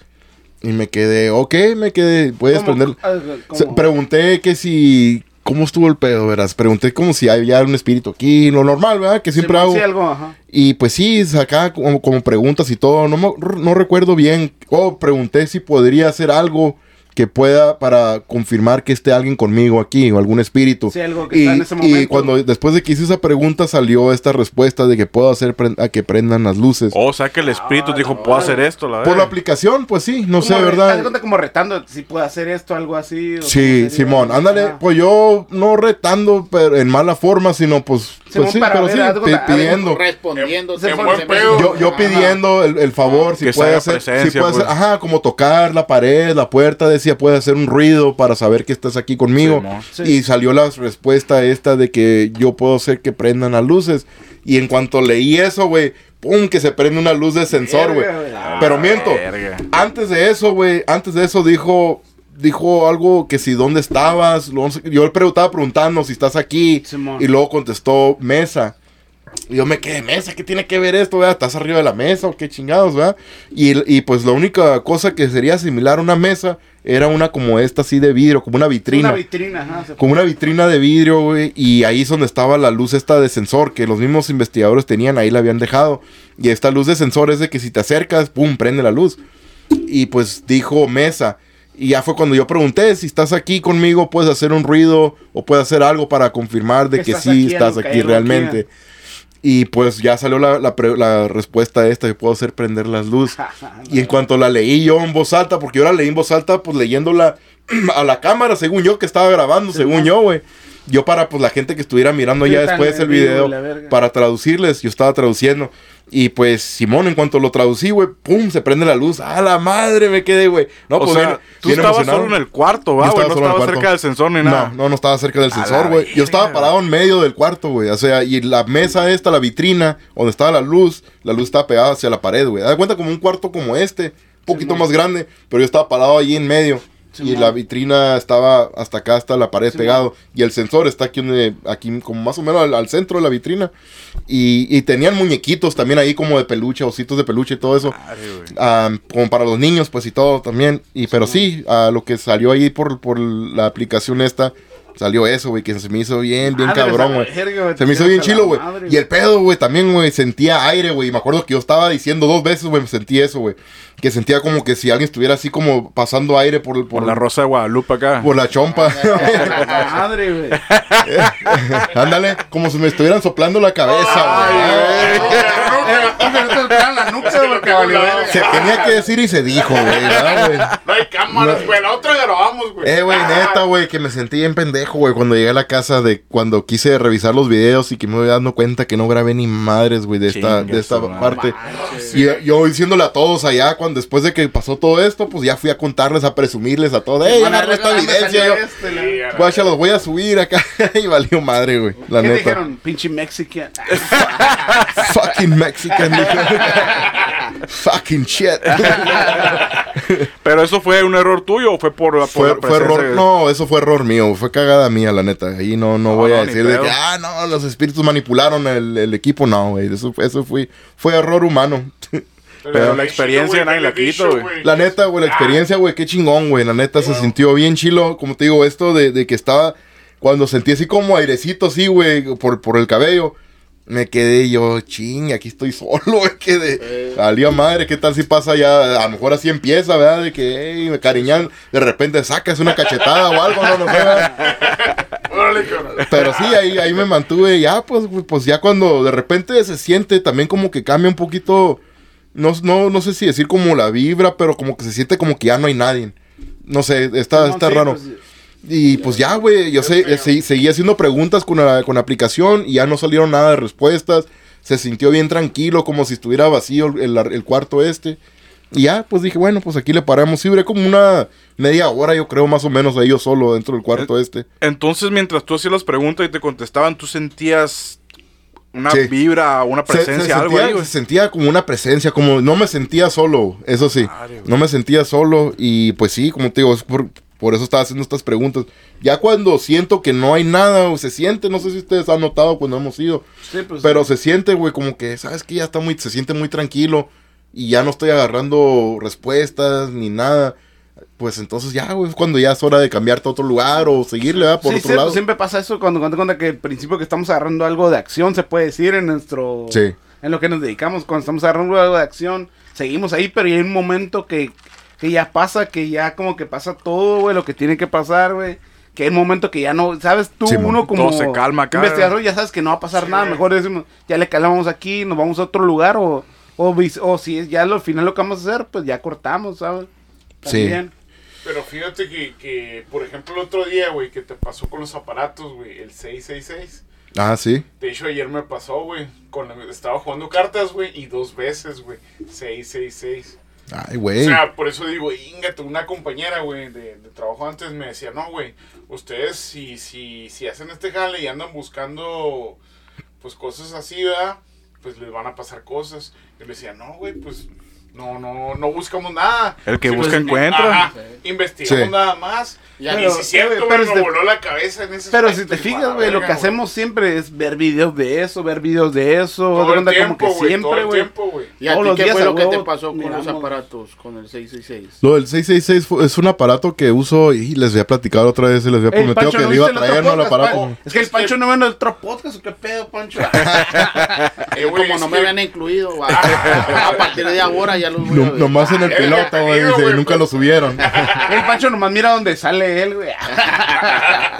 Y me quedé, ok, me quedé, puedes ¿Cómo? prender. Ah, ¿cómo? pregunté que si, ¿cómo estuvo el pedo, verás? Pregunté como si había un espíritu aquí, lo normal, ¿verdad? Que siempre hago. Sí, algo, ajá. Y pues sí, sacaba como, como preguntas y todo. No, me- no recuerdo bien. Oh, pregunté si podría hacer algo que pueda para confirmar que esté alguien conmigo aquí o algún espíritu. Sí, algo que y, está en ese y momento. cuando después de que hice esa pregunta salió esta respuesta de que puedo hacer a que prendan las luces. O sea que el espíritu dijo, puedo hacer esto, la Por la aplicación, pues sí, no sé, Como ¿verdad? cuenta como retando si puede hacer esto, algo así. o Sí. Simón, ándale, Ajá. pues yo no retando pero en mala forma, sino pues Simón, sí, pero ver, sí, pidiendo. Respondiendo. Pedo. Yo, pidiendo el, el favor, si puede hacer, si puede hacer, pues. ajá, como tocar la pared, la puerta, decía, puede hacer un ruido para saber que estás aquí conmigo. Sí. Y salió la respuesta esta de que yo puedo hacer que prendan las luces. Y en cuanto leí eso, güey, pum, que se prende una luz de sensor, güey. Pero miento, verga. antes de eso, güey, antes de eso dijo, dijo algo que si dónde estabas, yo le preguntaba preguntando si estás aquí Simón. y luego contestó mesa. Y yo me quedé, mesa, ¿qué tiene que ver esto? ¿verdad? ¿Estás arriba de la mesa o qué chingados, verdad? Y, y pues la única cosa que sería similar a una mesa era una como esta así de vidrio, como una vitrina. Una vitrina, ajá. se- como una vitrina de vidrio, güey. Y ahí es donde estaba la luz esta de sensor que los mismos investigadores tenían, ahí la habían dejado. Y esta luz de sensor es de que si te acercas, pum, prende la luz. Y pues dijo mesa. Y ya fue cuando yo pregunté si estás aquí conmigo, puedes hacer un ruido o puedes hacer algo para confirmar de Que que estás sí aquí, estás aquí, realmente. Y pues ya salió la, la respuesta esta, que puedo hacer prender las luces. Y en cuanto la leí yo en voz alta, porque yo la leí en voz alta, pues leyéndola a la cámara, según yo, que estaba grabando, según yo, güey. Yo para pues la gente que estuviera mirando Sí, ya después el video, para traducirles, yo estaba traduciendo. Y pues Simón, en cuanto lo traducí, güey, pum, se prende la luz. ¡A la madre me quedé, güey! No, o pues sea, bien- tú bien estabas emocionado. solo en el cuarto, ¿va, Yo güey? estaba No cuarto. cerca del sensor ni nada. No, no, no estaba cerca del sensor, güey. Yo estaba parado en medio del cuarto, güey. O sea, y la mesa esta, la vitrina, donde estaba la luz, la luz estaba pegada hacia la pared, güey. Da cuenta como un cuarto como este, un poquito más grande, pero yo estaba parado ahí en medio. Y la vitrina estaba hasta acá, hasta la pared pegado. Y el sensor está aquí, donde, aquí como más o menos al, al centro de la vitrina. Y, y tenían muñequitos también ahí como de peluche, ositos de peluche y todo eso. Madre, como para los niños, pues y todo también. Y pero sí, ah, lo que salió ahí por, por la aplicación esta, salió eso, güey, que se me hizo bien, bien Madre, cabrón, güey. Se me hizo bien chilo, güey. Y el pedo, güey, también, güey, sentía aire, güey. Me acuerdo que yo estaba diciendo dos veces, güey, me sentí eso, güey. Que sentía como que si alguien estuviera así como pasando aire por, por, Por la rosa de Guadalupe acá. por la chompa. Madre, güey. Ándale, como si me estuvieran soplando la cabeza, güey. La nuca, güey, que valió. Se tenía que decir y se dijo, güey, ¿verdad, güey. No hay cámaras, güey. La otra grabamos, güey. Eh, güey, Ah, neta, güey, que me sentí bien pendejo, güey, cuando llegué a la casa de cuando quise revisar los videos y que me voy dando cuenta que no grabé ni madres, güey, de esta, de esta parte. Y eh, yo diciéndole a todos allá, cuando después de que pasó todo esto, pues ya fui a contarles, a presumirles a todos, ¡Ey, agarra esta evidencia! Yo, Este, guacha, los voy a subir acá. y valió madre, güey, la ¿Qué neta. dijeron? Pinche Mexican. Fucking Mexican. Fucking shit. Pero eso fue un error tuyo o fue por, por Fue, la fue error, de- no, eso fue error mío, fue cagada mía, la neta. Ahí no, no, No, voy a no, decir de que, ah, no, los espíritus manipularon el, el equipo, no, güey. Eso, eso fue, fue error humano. Pero la experiencia nadie la quita, güey. La neta, güey, la experiencia, güey, qué chingón, güey. La neta se sintió bien chilo. Como te digo, esto de, de que estaba, cuando sentí así como airecito, así, güey, por, por el cabello. Me quedé yo, ching, aquí estoy solo, güey, que de, salió madre, ¿qué tal si pasa ya? A lo mejor así empieza, ¿verdad? De que, hey, me cariñan, de repente sacas una cachetada o algo, no, no. Pero sí, ahí, ahí me mantuve. Ya, pues, pues ya cuando de repente se siente también como que cambia un poquito. No, no, no sé si decir como la vibra, pero como que se siente como que ya no hay nadie. No sé, está, está sí, raro. Y pues ya, güey, yo sé, se- seguí haciendo preguntas con la, con la aplicación y ya no salieron nada de respuestas. Se sintió bien tranquilo, como si estuviera vacío el, el cuarto este. Y ya, pues dije, bueno, pues aquí le paramos. Sí, duré como una media hora, yo creo, más o menos, ahí yo solo dentro del cuarto este. Entonces, mientras tú hacías las preguntas y te contestaban, tú sentías una Sí. vibra, una Se- se presencia, algo sentía, ahí, güey. se sentía como una presencia, como no me sentía solo, eso sí. Madre. No me sentía solo y pues sí, como te digo, es por, por eso estaba haciendo estas preguntas. Ya cuando siento que no hay nada, o se siente, no sé si ustedes han notado cuando hemos ido, Sí, pues, pero se siente, güey, como que, ¿sabes que Ya está muy, se siente muy tranquilo y ya no estoy agarrando respuestas ni nada. Pues entonces ya, güey, es cuando ya es hora de cambiarte a otro lugar o seguirle, ¿verdad? Por sí, otro sí, lado. pues, siempre pasa eso cuando cuando cuenta que al principio que estamos agarrando algo de acción, se puede decir, en nuestro... Sí. En lo que nos dedicamos, cuando estamos agarrando algo de acción, seguimos ahí, pero hay un momento que, que ya pasa, que ya como que pasa todo, güey, lo que tiene que pasar, güey. Que hay un momento que ya no, ¿sabes? Tú, uno como Todo se calma investigador, ya sabes que no va a pasar nada. Mejor decimos, ya le calamos aquí, nos vamos a otro lugar, o, o, si es ya lo al final lo que vamos a hacer, pues ya cortamos, ¿sabes? Sí. Pero fíjate que, que, por ejemplo, el otro día, güey, que te pasó con los aparatos, güey, el 666. Ah, sí. De hecho, ayer me pasó, güey. Con, estaba jugando cartas, güey, y dos veces, güey. 666. Ay, O güey. sea, por eso digo, ingate, una compañera, güey, de, trabajo antes me decía, no, güey, ustedes si, si, si hacen este jale y andan buscando, pues, cosas así, ¿verdad? Pues les van a pasar cosas. Yo le decía, no, güey, pues, no, no, no buscamos nada. El que Sí, busca pues, encuentra. ajá, investigamos Sí. nada más. Ya, y pero- si es cierto, pero si me te- voló la cabeza en ese Pero si te fijas, güey, lo que hacemos siempre es ver videos de eso, ver videos de eso. Todo de el onda tiempo, como que güey, todo siempre, el güey. tiempo, güey. ¿Y a Todos ti los qué días fue lo que te pasó con los miramos. aparatos, con el 666? Lo del 666 fue- es un aparato que uso y les había platicado otra vez y les había prometido Pancho, que ¿no le iba a el traer ¿no? el aparato. Es que el Pancho no ve el otro podcast, ¿o qué pedo, Pancho? Eh, Como no me habían incluido, a partir de ahora ya los voy a No- ver. nomás en el piloto, güey, contenido, dice, güey, nunca pues. lo subieron. el Pancho nomás mira donde sale él, güey.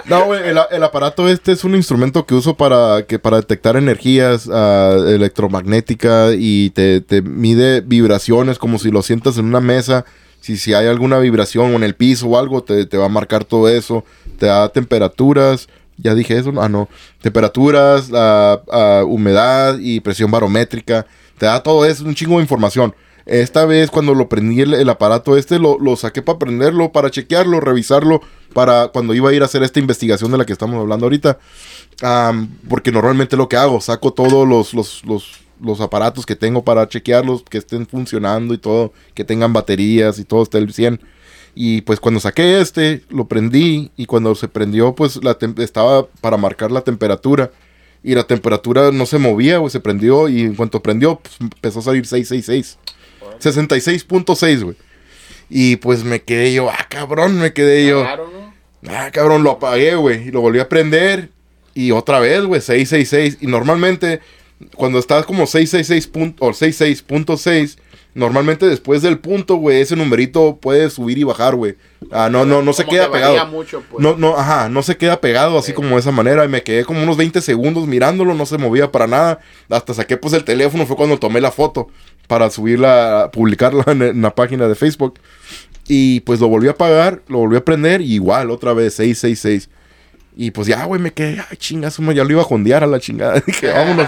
No, güey, el, el aparato este es un instrumento que uso para, que, para detectar energías ah, electromagnética y te, te mide vibraciones como si lo sientas en una mesa. Si, si hay alguna vibración o en el piso o algo, te, te va a marcar todo eso. Te da temperaturas. Ya dije eso, ah, no. Temperaturas, ah, ah, humedad y presión barométrica. Te da todo eso, un chingo de información. Esta vez cuando lo prendí el, el aparato este, lo, saqué para prenderlo, para chequearlo, revisarlo, para cuando iba a ir a hacer esta investigación de la que estamos hablando ahorita. Porque normalmente lo que hago, saco todos los, los, los, aparatos que tengo para chequearlos, que estén funcionando y todo, que tengan baterías y todo esté al 100. Y pues cuando saqué este, lo prendí y cuando se prendió, pues la estaba para marcar la temperatura. Y la temperatura no se movía, güey, se prendió y en cuanto prendió, pues, empezó a salir 666. 66.6, güey. Y pues me quedé yo, ah, cabrón, me quedé yo. Claro, ¿no? Ah, cabrón, lo apagué, güey. Y lo volví a prender. Y otra vez, güey, 666. Y normalmente, cuando estás como 666 punto, o 66.6, normalmente después del punto, güey, ese numerito puede subir y bajar, güey. Ah, no, no, no se Como queda que pegado. mucho, pues. No, no, ajá, no se queda pegado así como de esa manera. Y me quedé como unos 20 segundos mirándolo, no se movía para nada. Hasta saqué pues el teléfono, fue cuando tomé la foto para subirla, publicarla en, en la página de Facebook. Y pues lo volví a apagar, lo volví a prender, y igual, otra vez, 666. Y pues ya, güey, me quedé, ay, chingas, ya lo iba a jondear a la chingada. Dije, vámonos.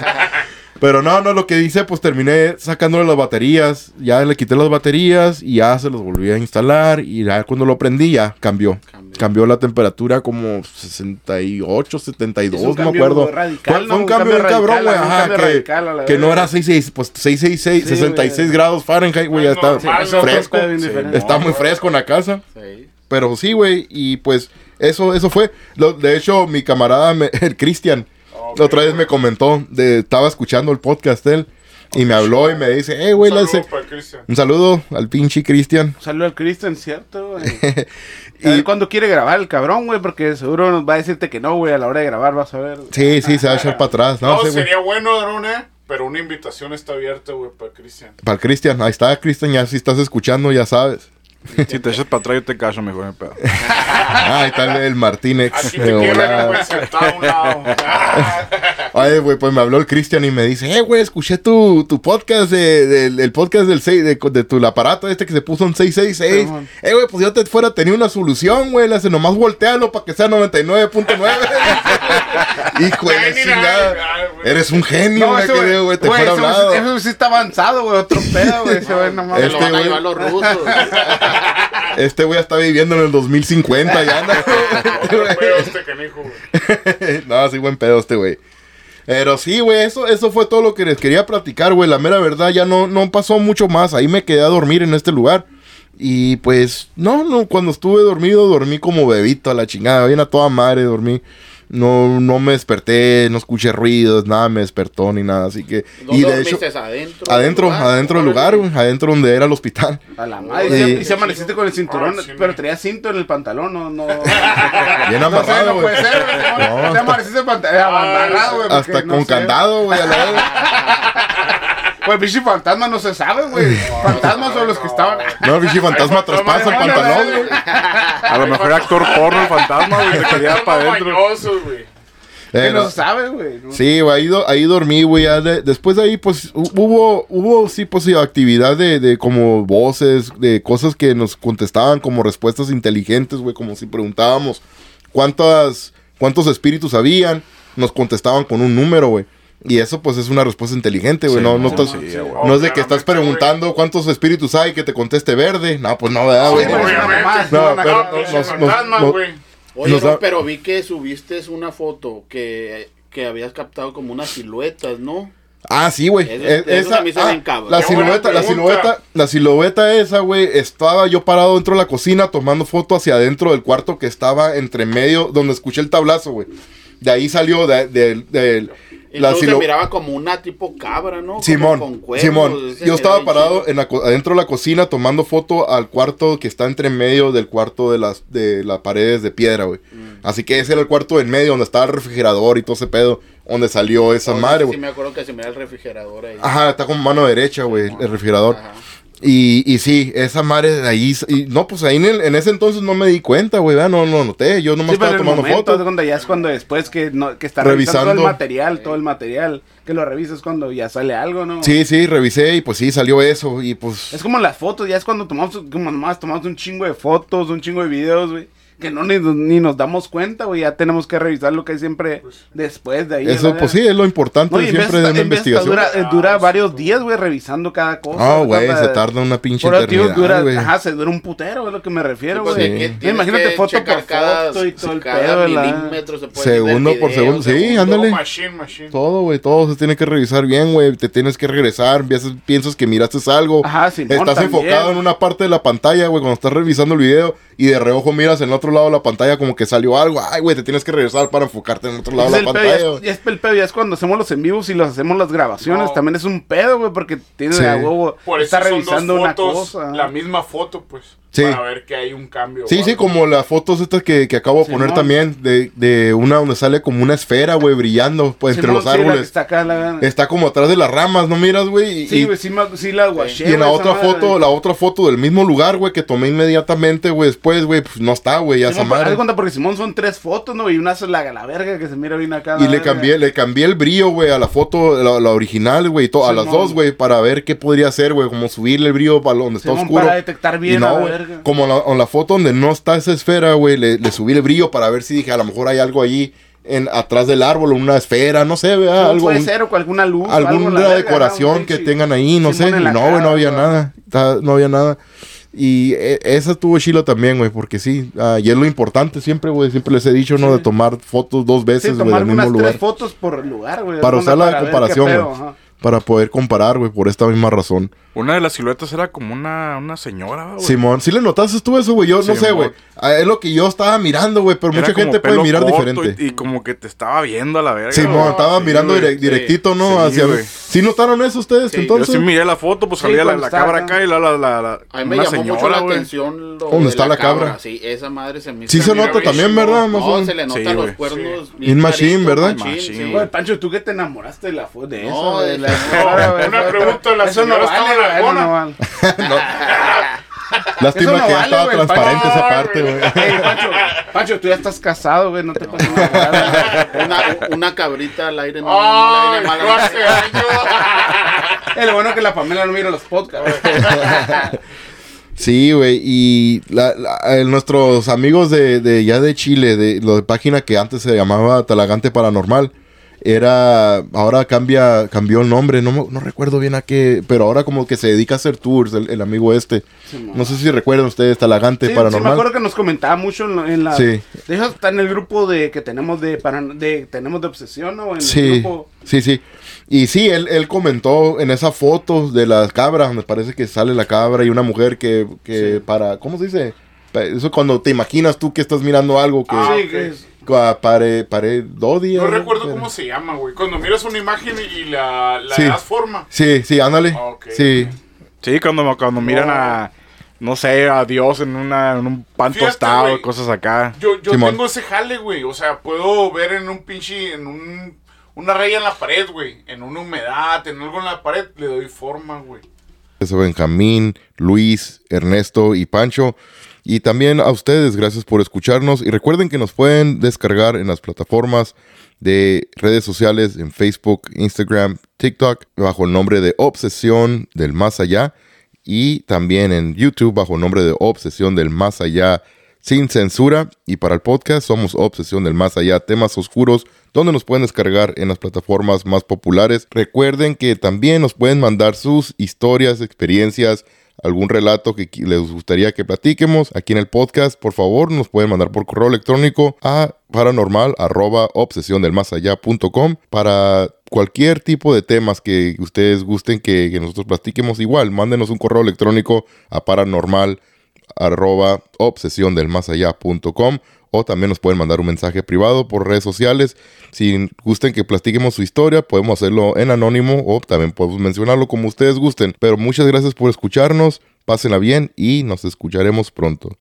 Pero no, no, lo que hice, pues terminé sacándole las baterías. Ya le quité las baterías y ya se los volví a instalar. Y ya cuando lo prendí, ya cambió. Cambió. Cambió la temperatura como 68, 72, Es un no me acuerdo. radical, fue, un Un cambio bien cabrón, güey. Ajá, que, radical que no era 66, pues 666, Sí, 66 güey. grados Fahrenheit, güey. Ya Es está fresco. Está muy fresco en la casa. Sí. Pero sí, güey, y pues eso eso fue. Lo- de hecho, mi camarada, me- el Cristian, Otra vez me comentó, de, estaba escuchando el podcast de él, y me habló y me dice, hey, güey, Un saludo un saludo al pinche Cristian. Salió al Cristian, ¿cierto, güey? Y- A ver cuándo quiere grabar el cabrón, güey, porque seguro nos va a decirte que no, güey, a la hora de grabar vas a ver. Sí, sí, se va a echar para atrás. No, No, sé, sería bueno, Drone, pero una invitación está abierta, güey, para Cristian. Para el Cristian, ahí está, Cristian, ya si estás escuchando, ya sabes. Si te echas para atrás, yo te cacho mejor, mi pedo. Ah, ahí está el, el Martínez. Aquí te de quiero, volada. güey, sentado a un lado. Ay, güey, pues me habló el Cristian y me dice, eh, güey, escuché tu, tu podcast, de, del el podcast del seis- de, de tu aparato este que se puso en 666. Simón. eh, güey, pues yo te fuera tenía una solución, güey, le hace nomás voltealo para que sea 99.9. Hijo de chingada. Eres un genio, güey, que veo, güey, te güey, fuera eso, hablado. eso sí está avanzado, güey, otro pedo, güey, ese güey nomás. Se Este lo van a güey- llevar los rusos. Este güey está viviendo en el 2050, ya anda. Otro pedo este canijo, güey. no, sí, buen pedo este güey. Pero sí, güey, eso, eso fue todo lo que les quería platicar, güey. La mera verdad, ya no, no pasó mucho más. Ahí me quedé a dormir en este lugar. Y pues, no, no, cuando estuve dormido, dormí como bebito a la chingada. Bien a toda madre, dormí. No, no me desperté, no escuché ruidos, nada me despertó ni nada. Así que. ¿Dónde Y de hecho, adentro. adentro, del lugar? adentro del lugar, güey. Adentro donde era el hospital. A la madre. Y, se- y se amaneciste con el cinturón, Ah, sí, pero traía cinto en el pantalón, no, no. Bien No sé, amarrado, no güey. puede ser, güey. No, Te hasta- amaneciste en pantalón, amarrado, güey. porque Hasta no con sé. candado, güey. a la vez. Pues bicho fantasma no se sabe, güey. Fantasmas son los que estaban. No, bichi fantasma Ay, traspasa el pantalón, güey. A lo mejor era actor porno, el fantasma, güey, se quería para adentro. Güey. Que Pero- no sabe, güey. ¿no? Sí, güey, ahí, do- ahí dormí, güey. de- después de ahí, pues, hu- hubo, hubo, sí, pues, sí, actividad de, de como voces, de cosas que nos contestaban como respuestas inteligentes, güey, como si preguntábamos cuántas, cuántos espíritus habían. nos contestaban con un número, güey. Y eso, pues, es una respuesta inteligente, güey. Sí, no, no, no, estás, sí, güey. no es de que estás preguntando cuántos espíritus hay que te conteste verde. No, pues no, ¿verdad, güey? No, No, pero no, nos-. Oye, Nos no, da- pero vi que subiste una foto que, que habías captado como unas siluetas, ¿no? Ah, sí, güey. Es- eso esa, se me hizo ah, la silueta, la silueta, la silueta esa, güey, estaba yo parado dentro de la cocina tomando foto hacia adentro del cuarto que estaba entre medio, donde escuché el tablazo, güey. De ahí salió de, de- de- la se miraba como una tipo cabra, ¿no? Como Simón, con cuernos, Simón, yo estaba parado en la, adentro de la cocina tomando foto al cuarto que está entre medio del cuarto de las de las paredes de piedra, güey. Mm. Así que ese era el cuarto en medio donde estaba el refrigerador y todo ese pedo, donde salió esa Oye, madre, güey. Sí, me acuerdo que se mira el refrigerador ahí. Ajá, está con mano derecha, güey, el refrigerador. Ajá. Y, y sí, esa madre de ahí. Y no, pues ahí en, el- en ese entonces no me di cuenta, güey. No, no noté. Yo nomás Sí, estaba tomando momento, fotos. es cuando ya es cuando después que, no, que está revisando, todo Revisando. el material, todo el material, que lo revisas cuando ya sale algo, ¿no? Sí, sí, revisé y pues sí, salió eso. Y pues. Es como las fotos, ya es cuando tomamos, como nomás tomamos un chingo de fotos, un chingo de videos, güey. Que no ni, ni nos damos cuenta, güey. Ya tenemos que revisar lo que hay siempre después de ahí. Eso, pues sí, es lo importante No, siempre de una investigación. Dura, eh, dura Ah, varios sí, días, güey, revisando cada cosa. Ah, güey, Cada- se tarda una pinche Por tío, eternidad, dura, güey. ajá, se dura un putero, es lo que me refiero, pues, güey. Sí. Sí, imagínate foto por cada, foto y todo el pedo milímetro se puede Segundo por segundo, sí, segundo. ándale. Todo machine, machine. Todo, güey, todo se tiene que revisar bien, güey. Te tienes que regresar, piensas, piensas que miraste algo. Ajá, Estás enfocado en una parte de la pantalla, güey, cuando estás revisando el video y de reojo miras en el otro lado de la pantalla como que salió algo. Ay, güey, te tienes que regresar para enfocarte en el otro lado Es de el la pedo, pantalla. güey. es, es el pedo, ya es cuando hacemos los en vivos y los hacemos las grabaciones. No. También es un pedo, güey, porque tienes Sí. a huevo. Por eso está son revisando dos una cosa. la misma foto, pues. Sí. Para ver que hay un cambio. Sí, sí, como las fotos estas que, que acabo de Simón. poner también, de, de una donde sale como una esfera, güey, brillando pues, entre Simón, los sí, árboles. está acá, la- Está como atrás de las ramas, ¿no miras, güey? Y- Sí, güey, sí, me- sí la guaché. Y en la otra madre. foto, la otra foto del mismo lugar, güey, que tomé inmediatamente, güey, después, güey, pues no está, güey, ya haz madre. cuenta porque Simón son tres fotos, ¿no? Y una es la, la verga que se mira bien acá. Y le verga. cambié, le cambié el brillo, güey, a la foto, la, la original, güey, a las dos, güey, para ver qué podría hacer, güey, como subirle el brillo para donde está Simón, oscuro. para detectar bien y no, güey, verga. como la, en la foto donde no está esa esfera, güey, le, le subí el brillo para ver si dije, a lo mejor hay algo allí en, atrás del árbol, una esfera, no sé. Simón, algo, puede un- ser o con alguna luz. algo alguna la verga, decoración ¿no? que Sí. tengan ahí, no sé. Y la no, güey, no había nada. No había nada. Y eh, esa estuvo chilo también, güey, porque sí, ah, y es lo importante siempre, güey, siempre les he dicho, ¿no? Sí. De tomar fotos dos Sí, veces, güey, del mismo lugar. tres fotos por lugar, güey. Para ver qué comparación, güey. Para poder comparar, güey, por esta misma razón. Una de las siluetas era como una, una señora, güey. Simón, ¿sí le notaste tú eso, güey? Yo no sé, güey. Ah, Es lo que yo estaba mirando, güey, pero Era mucha gente puede mirar diferente. Y, y como que te estaba viendo a la verga. Simón, estaba sí, mirando directito, ¿no? Sí, Hacia. ¿Sí notaron eso ustedes Sí, yo Yo entonces? sí miré la foto, pues Sí, salía la, cuando la está cabra acá. acá y la, la, la, la- A mí me una llamó mucho señora, la güey. atención lo ¿Dónde de está la cabra? Sí, esa madre se me. Sí se mira, nota güey, también, sí, ¿verdad? No, Más o- se le nota Sí, los güey, cuernos. sí. bien In machine, ¿verdad? machine, sí. Güey, Pancho, ¿tú qué te enamoraste de la foto de eso? No, de la no, una pregunta, ¿la no señora estaba eso nalgona? no. Lástima no que ya vale, estaba transparente Pancho. esa parte, güey. Ey, Pancho, Pancho, tú ya estás casado, güey, no te enamorar. Una, una cabrita al aire no, ¡Ay, no le viene mal no a hace nadie. años! Es lo bueno que la Pamela no mira los podcasts. Sí, güey, y la- la- eh, nuestros amigos de, de ya de Chile, de la de página que antes se llamaba Talagante Paranormal, era, ahora cambia, cambió el nombre, no, no recuerdo bien a qué, pero ahora como que se dedica a hacer tours, el, el amigo este. No sé si recuerdan ustedes Talagante Sí, sí, me Paranormal. acuerdo que nos comentaba mucho en, la- en la... Sí. De hecho, está en el grupo de que tenemos de, para, de tenemos de obsesión, ¿no? En el Sí, grupo... sí, sí. Y sí, él, él comentó en esa foto de las cabras, me parece que sale la cabra y una mujer que, que para, ¿cómo se dice? Eso cuando te imaginas tú que estás mirando algo que Ah, que es- pare, pare, dos días. No recuerdo Pero- cómo se llama, güey. Cuando miras una imagen y la, la Sí. das forma. Sí, sí, ándale. Ah. Sí. Sí, cuando, cuando miran a, no sé, a Dios en, una, en un pan Fíjate, tostado, güey. cosas acá. Yo, yo Simón. tengo ese jale, güey. O sea, puedo ver en un pinche, en un, una raya en la pared, güey. En una humedad, en algo en la pared, le doy forma, güey. Eso Benjamín, Luis, Ernesto y Pancho. Y también a ustedes, gracias por escucharnos. Y recuerden que nos pueden descargar en las plataformas de redes sociales, en Facebook, Instagram, TikTok, bajo el nombre de Obsesión del Más Allá. Y también en YouTube bajo el nombre de Obsesión del Más Allá sin censura. Y para el podcast somos Obsesión del Más Allá, temas oscuros donde nos pueden descargar en las plataformas más populares. Recuerden que también nos pueden mandar sus historias, experiencias, algún relato que les gustaría que platiquemos aquí en el podcast, por favor nos pueden mandar por correo electrónico a paranormal arroba obsesión del más com para cualquier tipo de temas que ustedes gusten que, nosotros platiquemos. Igual mándenos un correo electrónico a paranormal arroba obsesión del más com o también nos pueden mandar un mensaje privado por redes sociales. Si gusten que platiquemos su historia, podemos hacerlo en anónimo o también podemos mencionarlo como ustedes gusten. Pero muchas gracias por escucharnos, pásenla bien y nos escucharemos pronto.